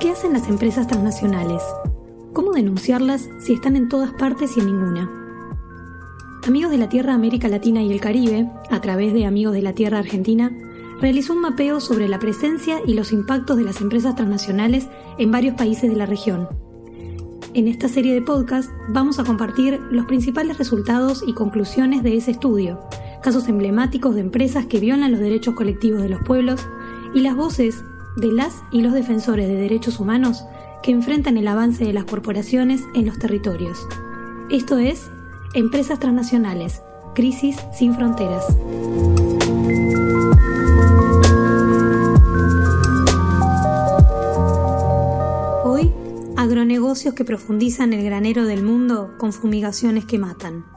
¿Qué hacen las empresas transnacionales? ¿Cómo denunciarlas si están en todas partes y en ninguna? Amigos de la Tierra América Latina y el Caribe, a través de Amigos de la Tierra Argentina, realizó un mapeo sobre la presencia y los impactos de las empresas transnacionales en varios países de la región. En esta serie de podcast vamos a compartir los principales resultados y conclusiones de ese estudio, casos emblemáticos de empresas que violan los derechos colectivos de los pueblos y las voces de las y los defensores de derechos humanos que enfrentan el avance de las corporaciones en los territorios. Esto es Empresas Transnacionales, Crisis sin Fronteras. Hoy, agronegocios que profundizan el granero del mundo con fumigaciones que matan.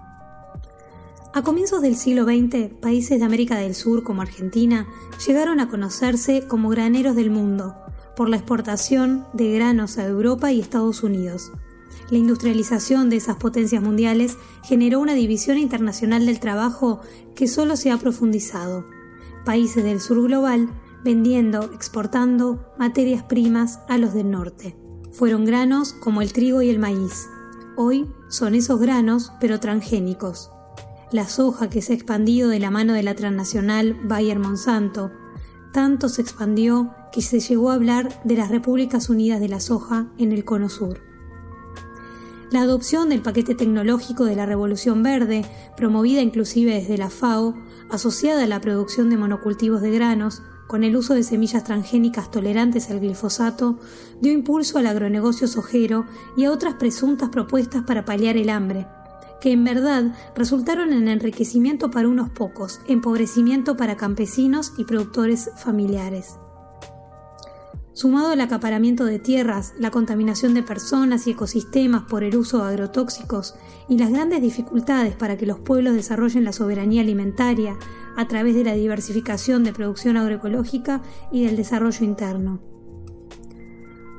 A comienzos del siglo XX, países de América del Sur como Argentina llegaron a conocerse como graneros del mundo por la exportación de granos a Europa y Estados Unidos. La industrialización de esas potencias mundiales generó una división internacional del trabajo que solo se ha profundizado. Países del sur global vendiendo, exportando materias primas a los del norte. Fueron granos como el trigo y el maíz. Hoy son esos granos, pero transgénicos la soja que se ha expandido de la mano de la transnacional Bayer Monsanto. Tanto se expandió que se llegó a hablar de las Repúblicas Unidas de la Soja en el Cono Sur. La adopción del paquete tecnológico de la Revolución Verde, promovida inclusive desde la FAO, asociada a la producción de monocultivos de granos, con el uso de semillas transgénicas tolerantes al glifosato, dio impulso al agronegocio sojero y a otras presuntas propuestas para paliar el hambre, que en verdad resultaron en enriquecimiento para unos pocos, empobrecimiento para campesinos y productores familiares. Sumado al acaparamiento de tierras, la contaminación de personas y ecosistemas por el uso de agrotóxicos y las grandes dificultades para que los pueblos desarrollen la soberanía alimentaria a través de la diversificación de producción agroecológica y del desarrollo interno.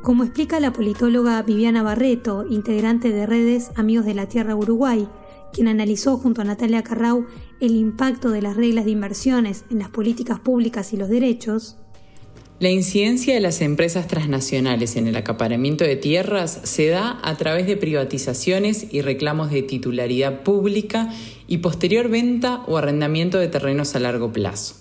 Como explica la politóloga Viviana Barreto, integrante de redes Amigos de la Tierra Uruguay, quien analizó junto a Natalia Carrau el impacto de las reglas de inversiones en las políticas públicas y los derechos, la incidencia de las empresas transnacionales en el acaparamiento de tierras se da a través de privatizaciones y reclamos de titularidad pública y posterior venta o arrendamiento de terrenos a largo plazo.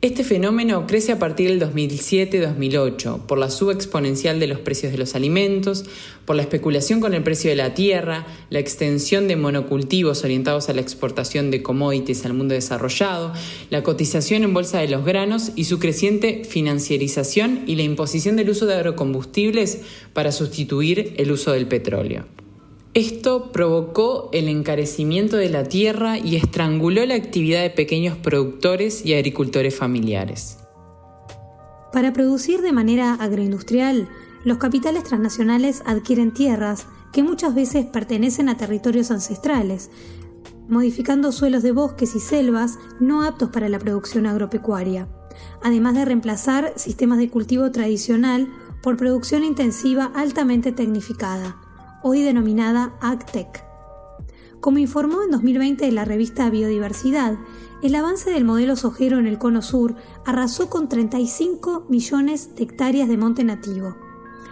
Este fenómeno crece a partir del 2007-2008 por la suba exponencial de los precios de los alimentos, por la especulación con el precio de la tierra, la extensión de monocultivos orientados a la exportación de commodities al mundo desarrollado, la cotización en bolsa de los granos y su creciente financiarización y la imposición del uso de agrocombustibles para sustituir el uso del petróleo. Esto provocó el encarecimiento de la tierra y estranguló la actividad de pequeños productores y agricultores familiares. Para producir de manera agroindustrial, los capitales transnacionales adquieren tierras que muchas veces pertenecen a territorios ancestrales, modificando suelos de bosques y selvas no aptos para la producción agropecuaria, además de reemplazar sistemas de cultivo tradicional por producción intensiva altamente tecnificada hoy denominada AgTech. Como informó en 2020 la revista Biodiversidad, el avance del modelo sojero en el cono sur arrasó con 35 millones de hectáreas de monte nativo,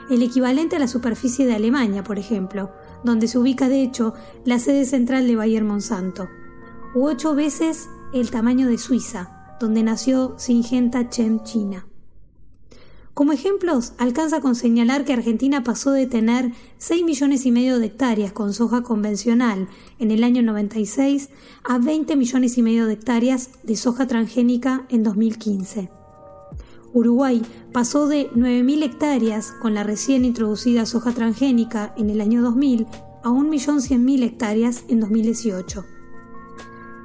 el equivalente a la superficie de Alemania, por ejemplo, donde se ubica de hecho la sede central de Bayer Monsanto, u ocho veces el tamaño de Suiza, donde nació Syngenta Chem China. Como ejemplos, alcanza con señalar que Argentina pasó de tener 6 millones y medio de hectáreas con soja convencional en el año 96 a 20 millones y medio de hectáreas de soja transgénica en 2015. Uruguay pasó de 9.000 hectáreas con la recién introducida soja transgénica en el año 2000 a 1.100.000 hectáreas en 2018.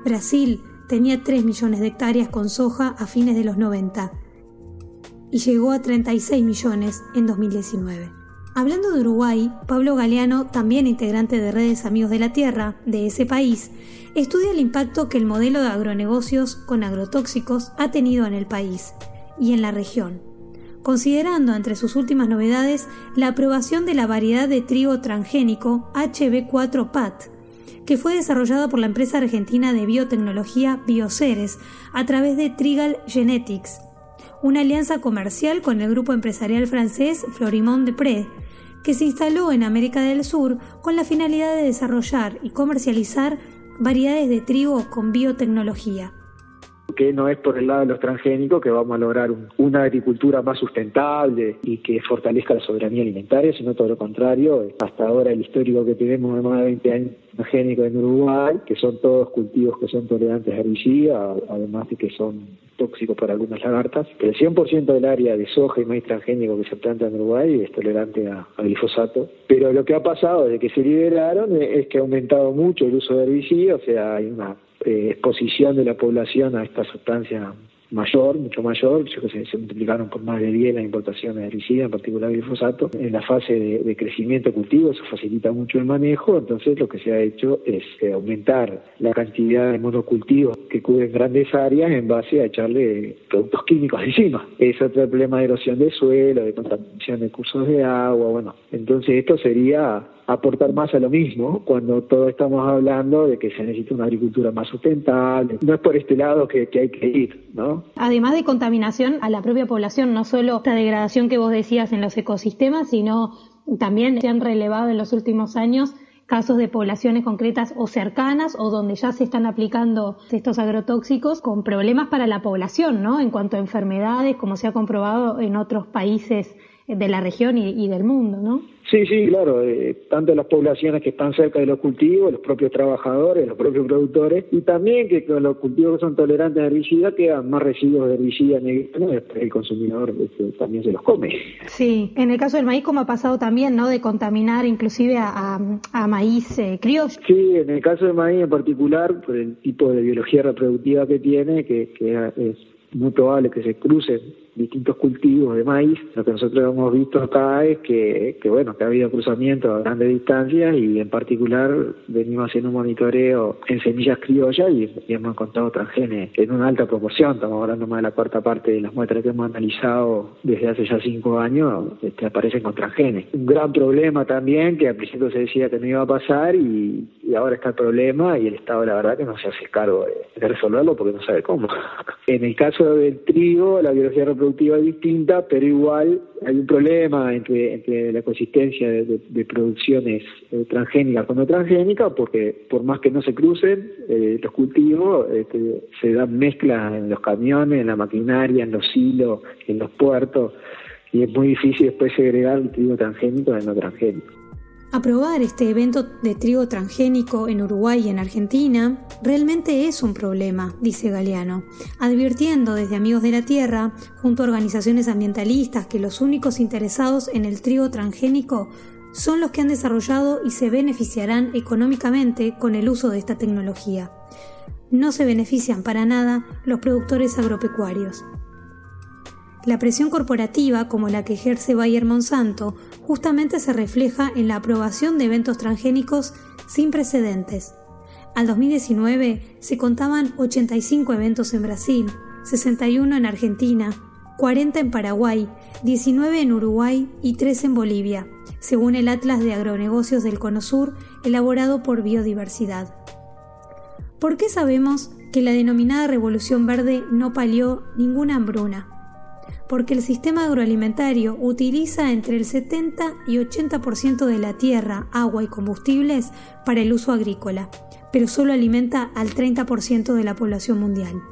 Brasil tenía 3 millones de hectáreas con soja a fines de los 90 y llegó a 36 millones en 2019. Hablando de Uruguay, Pablo Galeano, también integrante de Redes Amigos de la Tierra de ese país, estudia el impacto que el modelo de agronegocios con agrotóxicos ha tenido en el país y en la región, considerando entre sus últimas novedades la aprobación de la variedad de trigo transgénico HB4PAT, que fue desarrollada por la empresa argentina de biotecnología Bioceres a través de Trigal Genetics, una alianza comercial con el grupo empresarial francés Florimond Desprez, que se instaló en América del Sur con la finalidad de desarrollar y comercializar variedades de trigo con biotecnología que no es por el lado de los transgénicos que vamos a lograr una agricultura más sustentable y que fortalezca la soberanía alimentaria, sino todo lo contrario. Hasta ahora el histórico que tenemos de más de 20 años transgénicos en Uruguay, que son todos cultivos que son tolerantes a herbicida, además de que son tóxicos para algunas lagartas. El 100% del área de soja y maíz transgénico que se planta en Uruguay es tolerante a, glifosato. Pero lo que ha pasado desde que se liberaron es que ha aumentado mucho el uso de herbicida, o sea, hay una eh, exposición de la población a esta sustancia mayor, mucho mayor, yo se, multiplicaron por más de 10 las importaciones de herbicida, en particular glifosato. En la fase de, crecimiento cultivo eso facilita mucho el manejo, entonces lo que se ha hecho es eh, aumentar la cantidad de monocultivos que cubren grandes áreas en base a echarle productos químicos encima. Es otro problema de erosión de suelo, de contaminación de cursos de agua, bueno, entonces esto sería aportar más a lo mismo cuando todos estamos hablando de que se necesita una agricultura más sustentable. No es por este lado que, hay que ir, ¿no? Además de contaminación a la propia población, no solo esta degradación que vos decías en los ecosistemas, sino también se han relevado en los últimos años casos de poblaciones concretas o cercanas o donde ya se están aplicando estos agrotóxicos con problemas para la población, ¿no? En cuanto a enfermedades, como se ha comprobado en otros países de la región y, del mundo, ¿no? Sí, sí, claro, eh, tanto las poblaciones que están cerca de los cultivos, los propios trabajadores, los propios productores, y también que con los cultivos que son tolerantes a herbicida quedan más residuos de herbicida negro, el consumidor este, también se los come. Sí, en el caso del maíz, como ha pasado también, ¿no? De contaminar inclusive a, maíz eh, criollo. Sí, en el caso del maíz en particular, por el tipo de biología reproductiva que tiene, que, que es muy probable que se crucen distintos cultivos de maíz. Lo que nosotros hemos visto acá es que, que bueno, que ha habido cruzamientos a grandes distancias y en particular venimos haciendo un monitoreo en semillas criollas y, hemos encontrado transgenes en una alta proporción. Estamos hablando más de la cuarta parte de las muestras que hemos analizado desde hace ya cinco años, este, aparecen con transgenes. Un gran problema también que al principio se decía que no iba a pasar y, ahora está el problema y el Estado la verdad que no se hace cargo de, resolverlo porque no sabe cómo. en el caso del trigo, la biología productiva distinta, pero igual hay un problema entre, entre la consistencia de, producciones eh, transgénicas con no transgénicas, porque por más que no se crucen eh, los cultivos, este, se dan mezclas en los camiones, en la maquinaria, en los silos, en los puertos, y es muy difícil después segregar el trigo transgénico de no transgénico. Aprobar este evento de trigo transgénico en Uruguay y en Argentina realmente es un problema, dice Galeano, advirtiendo desde Amigos de la Tierra, junto a organizaciones ambientalistas, que los únicos interesados en el trigo transgénico son los que han desarrollado y se beneficiarán económicamente con el uso de esta tecnología. No se benefician para nada los productores agropecuarios. La presión corporativa, como la que ejerce Bayer Monsanto, justamente se refleja en la aprobación de eventos transgénicos sin precedentes. Al 2019 se contaban 85 eventos en Brasil, 61 en Argentina, 40 en Paraguay, 19 en Uruguay y 3 en Bolivia, según el Atlas de Agronegocios del Cono Sur elaborado por Biodiversidad. ¿Por qué sabemos que la denominada Revolución Verde no palió ninguna hambruna? Porque el sistema agroalimentario utiliza entre el 70 y 80% de la tierra, agua y combustibles para el uso agrícola, pero solo alimenta al 30% de la población mundial.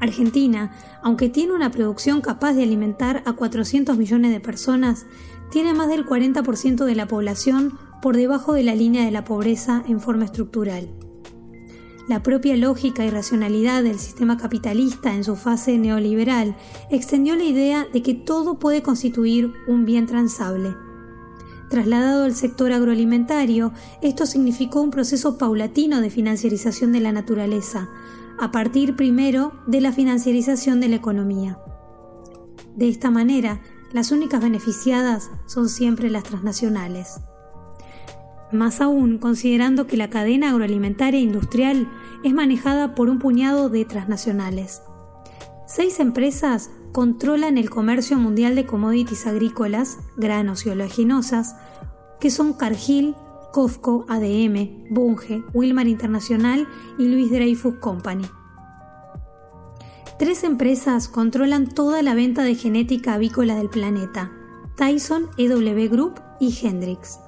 Argentina, aunque tiene una producción capaz de alimentar a 400 millones de personas, tiene más del 40% de la población por debajo de la línea de la pobreza en forma estructural. La propia lógica y racionalidad del sistema capitalista en su fase neoliberal extendió la idea de que todo puede constituir un bien transable. Trasladado al sector agroalimentario, esto significó un proceso paulatino de financiarización de la naturaleza, a partir primero de la financiarización de la economía. De esta manera, las únicas beneficiadas son siempre las transnacionales más aún considerando que la cadena agroalimentaria industrial es manejada por un puñado de transnacionales. Seis empresas controlan el comercio mundial de commodities agrícolas, granos y oleaginosas, que son Cargill, Cofco, ADM, Bunge, Wilmar Internacional y Luis Dreyfus Company. Tres empresas controlan toda la venta de genética avícola del planeta, Tyson, EW Group y Hendrix.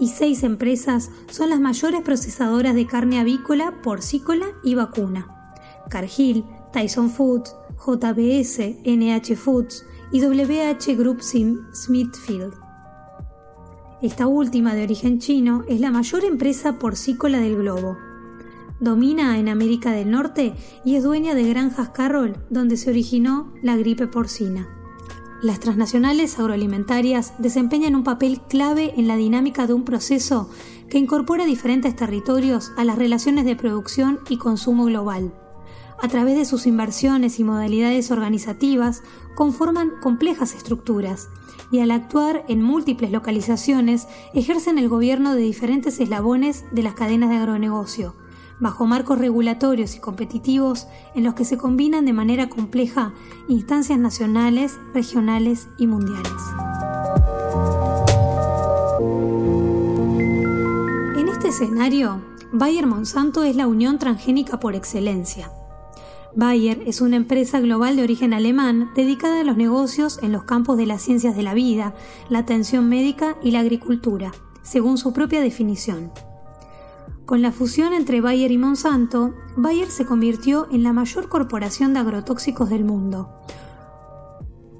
Y seis empresas son las mayores procesadoras de carne avícola, porcícola y vacuna. Cargill, Tyson Foods, JBS, NH Foods y WH Group Smithfield. Esta última, de origen chino, es la mayor empresa porcícola del globo. Domina en América del Norte y es dueña de Granjas Carroll, donde se originó la gripe porcina. Las transnacionales agroalimentarias desempeñan un papel clave en la dinámica de un proceso que incorpora diferentes territorios a las relaciones de producción y consumo global. A través de sus inversiones y modalidades organizativas, conforman complejas estructuras y al actuar en múltiples localizaciones ejercen el gobierno de diferentes eslabones de las cadenas de agronegocio, bajo marcos regulatorios y competitivos en los que se combinan de manera compleja instancias nacionales, regionales y mundiales. En este escenario, Bayer Monsanto es la unión transgénica por excelencia. Bayer es una empresa global de origen alemán dedicada a los negocios en los campos de las ciencias de la vida, la atención médica y la agricultura, según su propia definición. Con la fusión entre Bayer y Monsanto, Bayer se convirtió en la mayor corporación de agrotóxicos del mundo,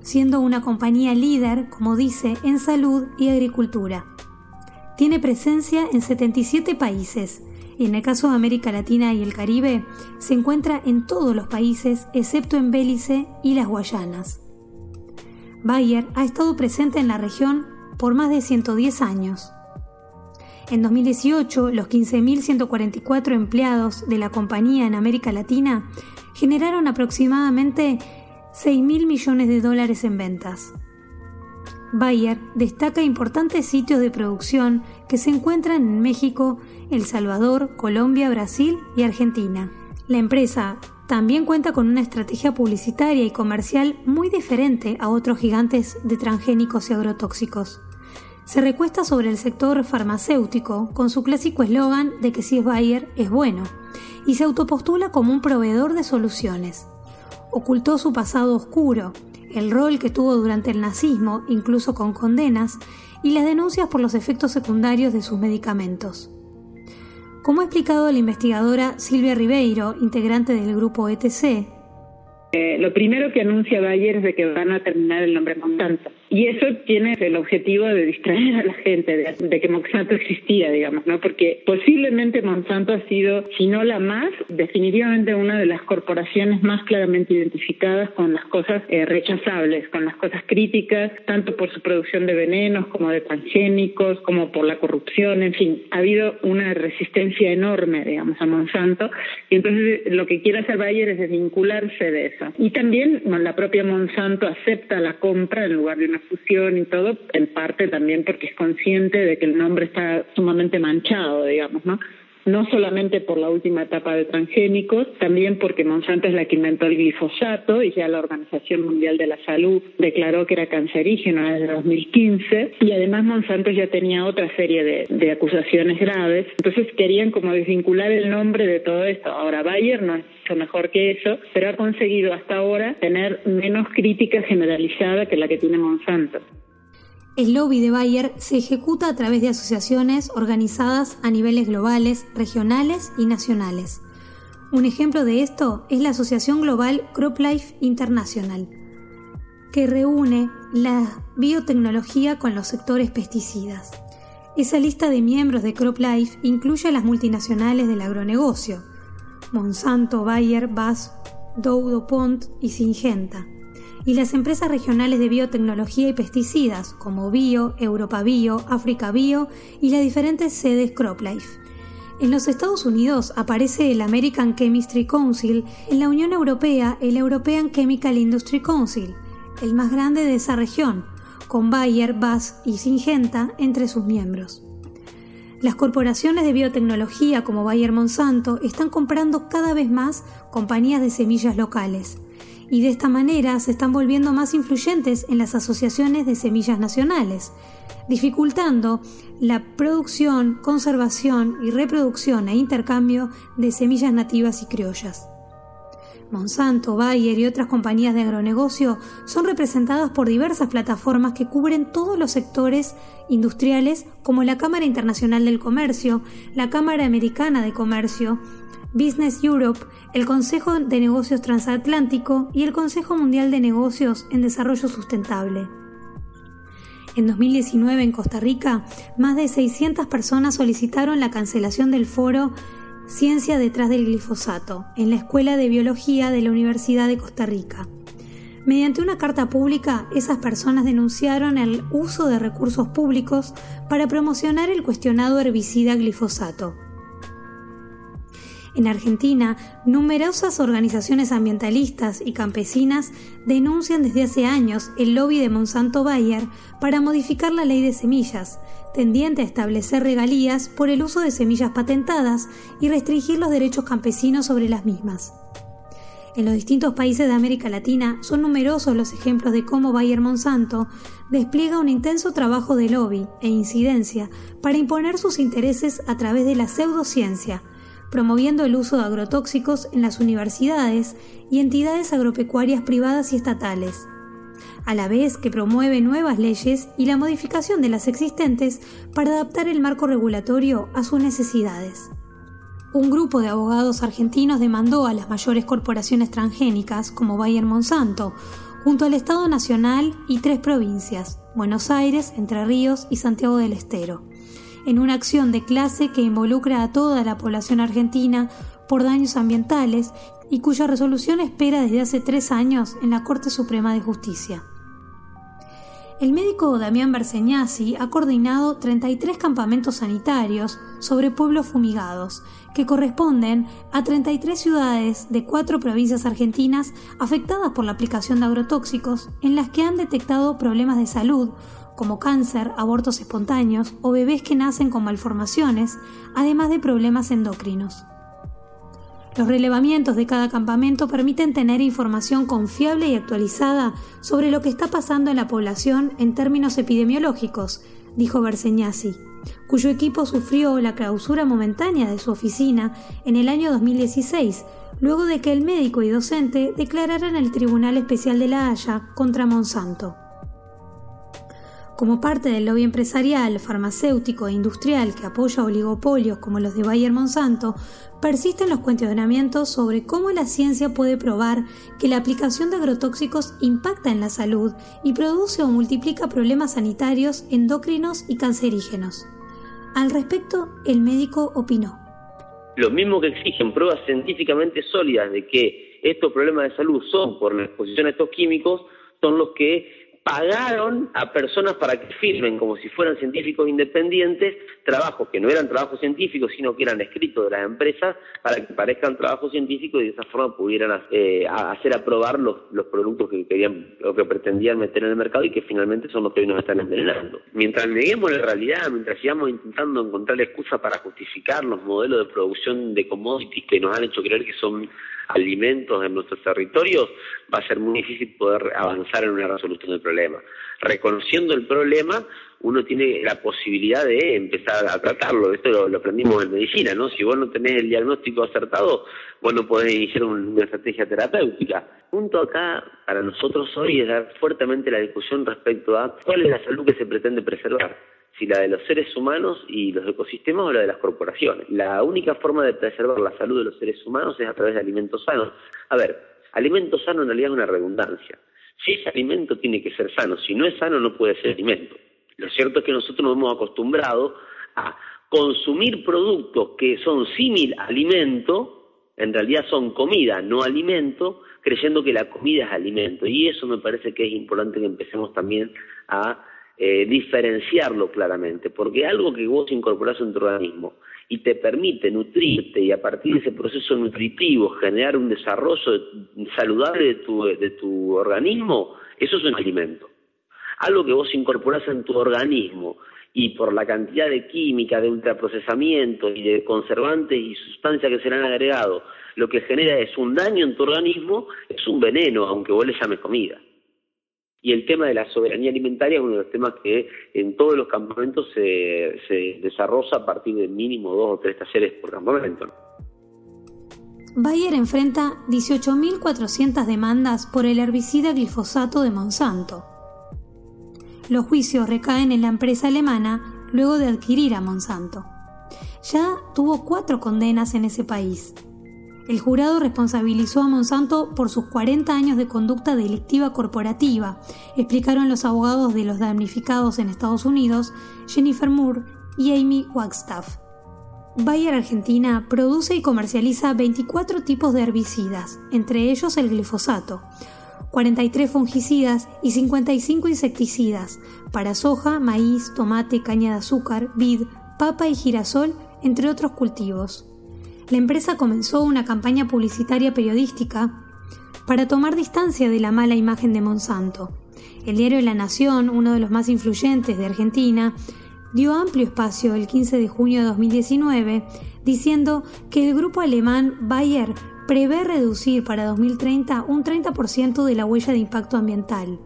siendo una compañía líder, como dice, en salud y agricultura. Tiene presencia en 77 países, y en el caso de América Latina y el Caribe, se encuentra en todos los países excepto en Belice y las Guayanas. Bayer ha estado presente en la región por más de 110 años. En 2018, los 15.144 empleados de la compañía en América Latina generaron aproximadamente 6.000 millones de dólares en ventas. Bayer destaca importantes sitios de producción que se encuentran en México, El Salvador, Colombia, Brasil y Argentina. La empresa también cuenta con una estrategia publicitaria y comercial muy diferente a otros gigantes de transgénicos y agrotóxicos. Se recuesta sobre el sector farmacéutico con su clásico eslogan de que si es Bayer es bueno, y se autopostula como un proveedor de soluciones. Ocultó su pasado oscuro, el rol que tuvo durante el nazismo, incluso con condenas, y las denuncias por los efectos secundarios de sus medicamentos. Como ha explicado la investigadora Silvia Ribeiro, integrante del grupo ETC, eh, lo primero que anuncia Bayer es de que van a terminar el nombre Monsanto. Y eso tiene el objetivo de distraer a la gente de, que Monsanto existía, digamos, ¿no? Porque posiblemente Monsanto ha sido, si no la más, definitivamente una de las corporaciones más claramente identificadas con las cosas eh, rechazables, con las cosas críticas, tanto por su producción de venenos como de transgénicos, como por la corrupción, en fin, ha habido una resistencia enorme, digamos, a Monsanto. Y entonces lo que quiere hacer Bayer es desvincularse de eso. Y también la propia Monsanto acepta la compra en lugar de una fusión y todo, en parte también porque es consciente de que el nombre está sumamente manchado, digamos, ¿no? No solamente por la última etapa de transgénicos, también porque Monsanto es la que inventó el glifosato y ya la Organización Mundial de la Salud declaró que era cancerígeno desde 2015 y además Monsanto ya tenía otra serie de, de acusaciones graves, entonces querían como desvincular el nombre de todo esto. Ahora Bayer no es mejor que eso, pero ha conseguido hasta ahora tener menos crítica generalizada que la que tiene Monsanto. El lobby de Bayer se ejecuta a través de asociaciones organizadas a niveles globales, regionales y nacionales. Un ejemplo de esto es la Asociación Global CropLife International, que reúne la biotecnología con los sectores pesticidas. Esa lista de miembros de CropLife incluye a las multinacionales del agronegocio, Monsanto, Bayer, BASF, Dow, DuPont y Syngenta y las empresas regionales de biotecnología y pesticidas como Bio, Europa Bio, África Bio y las diferentes sedes CropLife. En los Estados Unidos aparece el American Chemistry Council, en la Unión Europea el European Chemical Industry Council, el más grande de esa región, con Bayer, BASF y Syngenta entre sus miembros. Las corporaciones de biotecnología como Bayer Monsanto están comprando cada vez más compañías de semillas locales, y de esta manera se están volviendo más influyentes en las asociaciones de semillas nacionales, dificultando la producción, conservación y reproducción e intercambio de semillas nativas y criollas. Monsanto, Bayer y otras compañías de agronegocio son representadas por diversas plataformas que cubren todos los sectores industriales como la Cámara Internacional del Comercio, la Cámara Americana de Comercio, Business Europe, el Consejo de Negocios Transatlántico y el Consejo Mundial de Negocios en Desarrollo Sustentable. En 2019 en Costa Rica, más de 600 personas solicitaron la cancelación del foro Ciencia detrás del glifosato, en la Escuela de Biología de la Universidad de Costa Rica. Mediante una carta pública, esas personas denunciaron el uso de recursos públicos para promocionar el cuestionado herbicida glifosato. En Argentina, numerosas organizaciones ambientalistas y campesinas denuncian desde hace años el lobby de Monsanto Bayer para modificar la ley de semillas, tendiente a establecer regalías por el uso de semillas patentadas y restringir los derechos campesinos sobre las mismas. En los distintos países de América Latina son numerosos los ejemplos de cómo Bayer Monsanto despliega un intenso trabajo de lobby e incidencia para imponer sus intereses a través de la pseudociencia, promoviendo el uso de agrotóxicos en las universidades y entidades agropecuarias privadas y estatales, a la vez que promueve nuevas leyes y la modificación de las existentes para adaptar el marco regulatorio a sus necesidades. Un grupo de abogados argentinos demandó a las mayores corporaciones transgénicas, como Bayer Monsanto, junto al Estado Nacional y tres provincias, Buenos Aires, Entre Ríos y Santiago del Estero en una acción de clase que involucra a toda la población argentina por daños ambientales y cuya resolución espera desde hace tres años en la Corte Suprema de Justicia. El médico Damián Berseñasi ha coordinado 33 campamentos sanitarios sobre pueblos fumigados, que corresponden a 33 ciudades de cuatro provincias argentinas afectadas por la aplicación de agrotóxicos, en las que han detectado problemas de salud como cáncer, abortos espontáneos o bebés que nacen con malformaciones, además de problemas endocrinos. Los relevamientos de cada campamento permiten tener información confiable y actualizada sobre lo que está pasando en la población en términos epidemiológicos, dijo Berseñasi, cuyo equipo sufrió la clausura momentánea de su oficina en el año 2016, luego de que el médico y docente declararan el Tribunal Especial de La Haya contra Monsanto. Como parte del lobby empresarial, farmacéutico e industrial que apoya oligopolios como los de Bayer Monsanto, persisten los cuestionamientos sobre cómo la ciencia puede probar que la aplicación de agrotóxicos impacta en la salud y produce o multiplica problemas sanitarios, endocrinos y cancerígenos. Al respecto, el médico opinó. Lo mismo que exigen pruebas científicamente sólidas de que estos problemas de salud son por la exposición a estos químicos, son los que pagaron a personas para que firmen como si fueran científicos independientes trabajos que no eran trabajos científicos sino que eran escritos de las empresas para que parezcan trabajos científicos y de esa forma pudieran eh, hacer aprobar los, los productos que querían o que pretendían meter en el mercado y que finalmente son los que hoy nos están envenenando. Mientras neguemos la realidad, mientras sigamos intentando encontrar excusas para justificar los modelos de producción de commodities que nos han hecho creer que son alimentos en nuestros territorios, va a ser muy difícil poder avanzar en una resolución del problema. Reconociendo el problema, uno tiene la posibilidad de empezar a tratarlo. Esto lo, aprendimos en medicina, ¿no? Si vos no tenés el diagnóstico acertado, vos no podés iniciar una estrategia terapéutica. Punto acá, para nosotros hoy, es dar fuertemente la discusión respecto a cuál es la salud que se pretende preservar si la de los seres humanos y los ecosistemas o la de las corporaciones. La única forma de preservar la salud de los seres humanos es a través de alimentos sanos. A ver, alimento sano en realidad es una redundancia. Si ese alimento tiene que ser sano, si no es sano no puede ser alimento. Lo cierto es que nosotros nos hemos acostumbrado a consumir productos que son símil alimento, en realidad son comida, no alimento, creyendo que la comida es alimento. Y eso me parece que es importante que empecemos también a eh, diferenciarlo claramente, porque algo que vos incorporás en tu organismo y te permite nutrirte y a partir de ese proceso nutritivo generar un desarrollo saludable de tu, de tu organismo, eso es un alimento. Algo que vos incorporás en tu organismo y por la cantidad de química, de ultraprocesamiento y de conservantes y sustancias que serán agregados, lo que genera es un daño en tu organismo, es un veneno, aunque vos le llames comida. Y el tema de la soberanía alimentaria es uno de los temas que en todos los campamentos se, desarrolla a partir de mínimo dos o tres talleres por campamento. Bayer enfrenta 18.400 demandas por el herbicida glifosato de Monsanto. Los juicios recaen en la empresa alemana luego de adquirir a Monsanto. Ya tuvo cuatro condenas en ese país. El jurado responsabilizó a Monsanto por sus 40 años de conducta delictiva corporativa, explicaron los abogados de los damnificados en Estados Unidos, Jennifer Moore y Amy Wagstaff. Bayer Argentina produce y comercializa 24 tipos de herbicidas, entre ellos el glifosato, 43 fungicidas y 55 insecticidas para soja, maíz, tomate, caña de azúcar, vid, papa y girasol, entre otros cultivos la empresa comenzó una campaña publicitaria periodística para tomar distancia de la mala imagen de Monsanto. El diario La Nación, uno de los más influyentes de Argentina, dio amplio espacio el 15 de junio de 2019 diciendo que el grupo alemán Bayer prevé reducir para 2030 un 30% de la huella de impacto ambiental.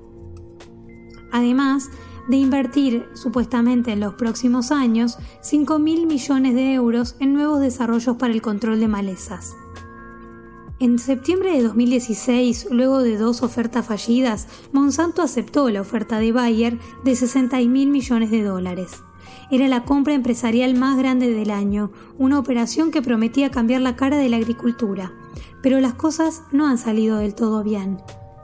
Además, de invertir supuestamente en los próximos años 5 mil millones de euros en nuevos desarrollos para el control de malezas. En septiembre de 2016, luego de dos ofertas fallidas, Monsanto aceptó la oferta de Bayer de 60 mil millones de dólares. Era la compra empresarial más grande del año, una operación que prometía cambiar la cara de la agricultura. Pero las cosas no han salido del todo bien,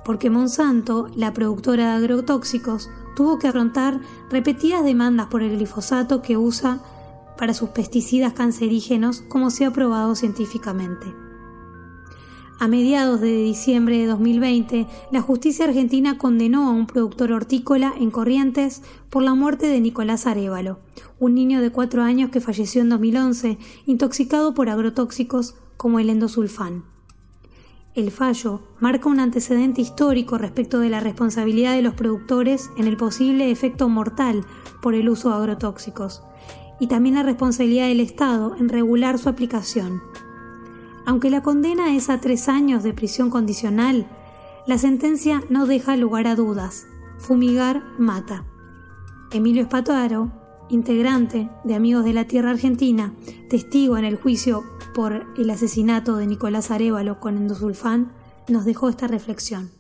porque Monsanto, la productora de agrotóxicos, tuvo que afrontar repetidas demandas por el glifosato que usa para sus pesticidas cancerígenos como se ha probado científicamente. A mediados de diciembre de 2020, la justicia argentina condenó a un productor hortícola en Corrientes por la muerte de Nicolás Arevalo, un niño de cuatro años que falleció en 2011 intoxicado por agrotóxicos como el endosulfán. El fallo marca un antecedente histórico respecto de la responsabilidad de los productores en el posible efecto mortal por el uso de agrotóxicos y también la responsabilidad del Estado en regular su aplicación. Aunque la condena es a tres años de prisión condicional, la sentencia no deja lugar a dudas. Fumigar mata. Emilio Espataro, integrante de Amigos de la Tierra Argentina, testigo en el juicio por el asesinato de Nicolás Arevalo con endosulfán, nos dejó esta reflexión.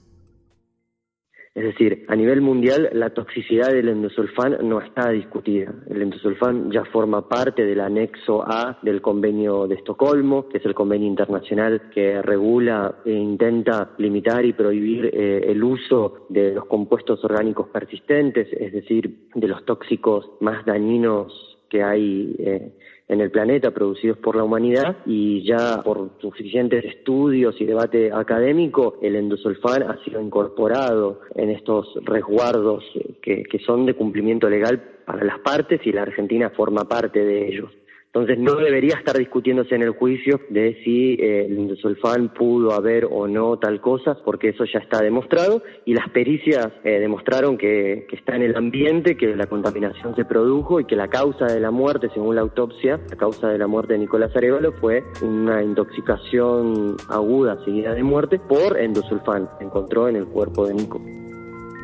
Es decir, a nivel mundial la toxicidad del endosulfán no está discutida. El endosulfán ya forma parte del anexo A del convenio de Estocolmo, que es el convenio internacional que regula e intenta limitar y prohibir eh, el uso de los compuestos orgánicos persistentes, es decir, de los tóxicos más dañinos que hay eh, en el planeta producidos por la humanidad y ya por suficientes estudios y debate académico el endosulfán ha sido incorporado en estos resguardos que, que son de cumplimiento legal para las partes y la Argentina forma parte de ellos. Entonces no debería estar discutiéndose en el juicio de si eh, el endosulfán pudo haber o no tal cosa, porque eso ya está demostrado y las pericias eh, demostraron que, que, está en el ambiente, que la contaminación se produjo y que la causa de la muerte, según la autopsia, la causa de la muerte de Nicolás Arevalo fue una intoxicación aguda seguida de muerte por endosulfán, se encontró en el cuerpo de Nico.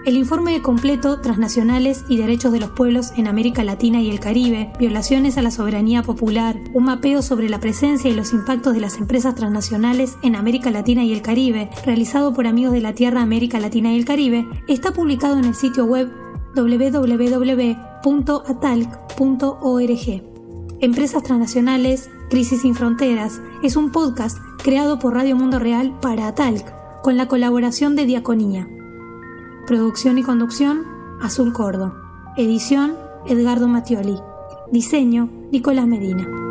El informe completo Transnacionales y Derechos de los Pueblos en América Latina y el Caribe, Violaciones a la Soberanía Popular, un mapeo sobre la presencia y los impactos de las empresas transnacionales en América Latina y el Caribe, realizado por Amigos de la Tierra América Latina y el Caribe, está publicado en el sitio web www.atalc.org. Empresas Transnacionales, Crisis sin Fronteras es un podcast creado por Radio Mundo Real para Atalc, con la colaboración de Diaconía. Producción y conducción, Azul Cordo. Edición, Edgardo Mattioli. Diseño, Nicolás Medina.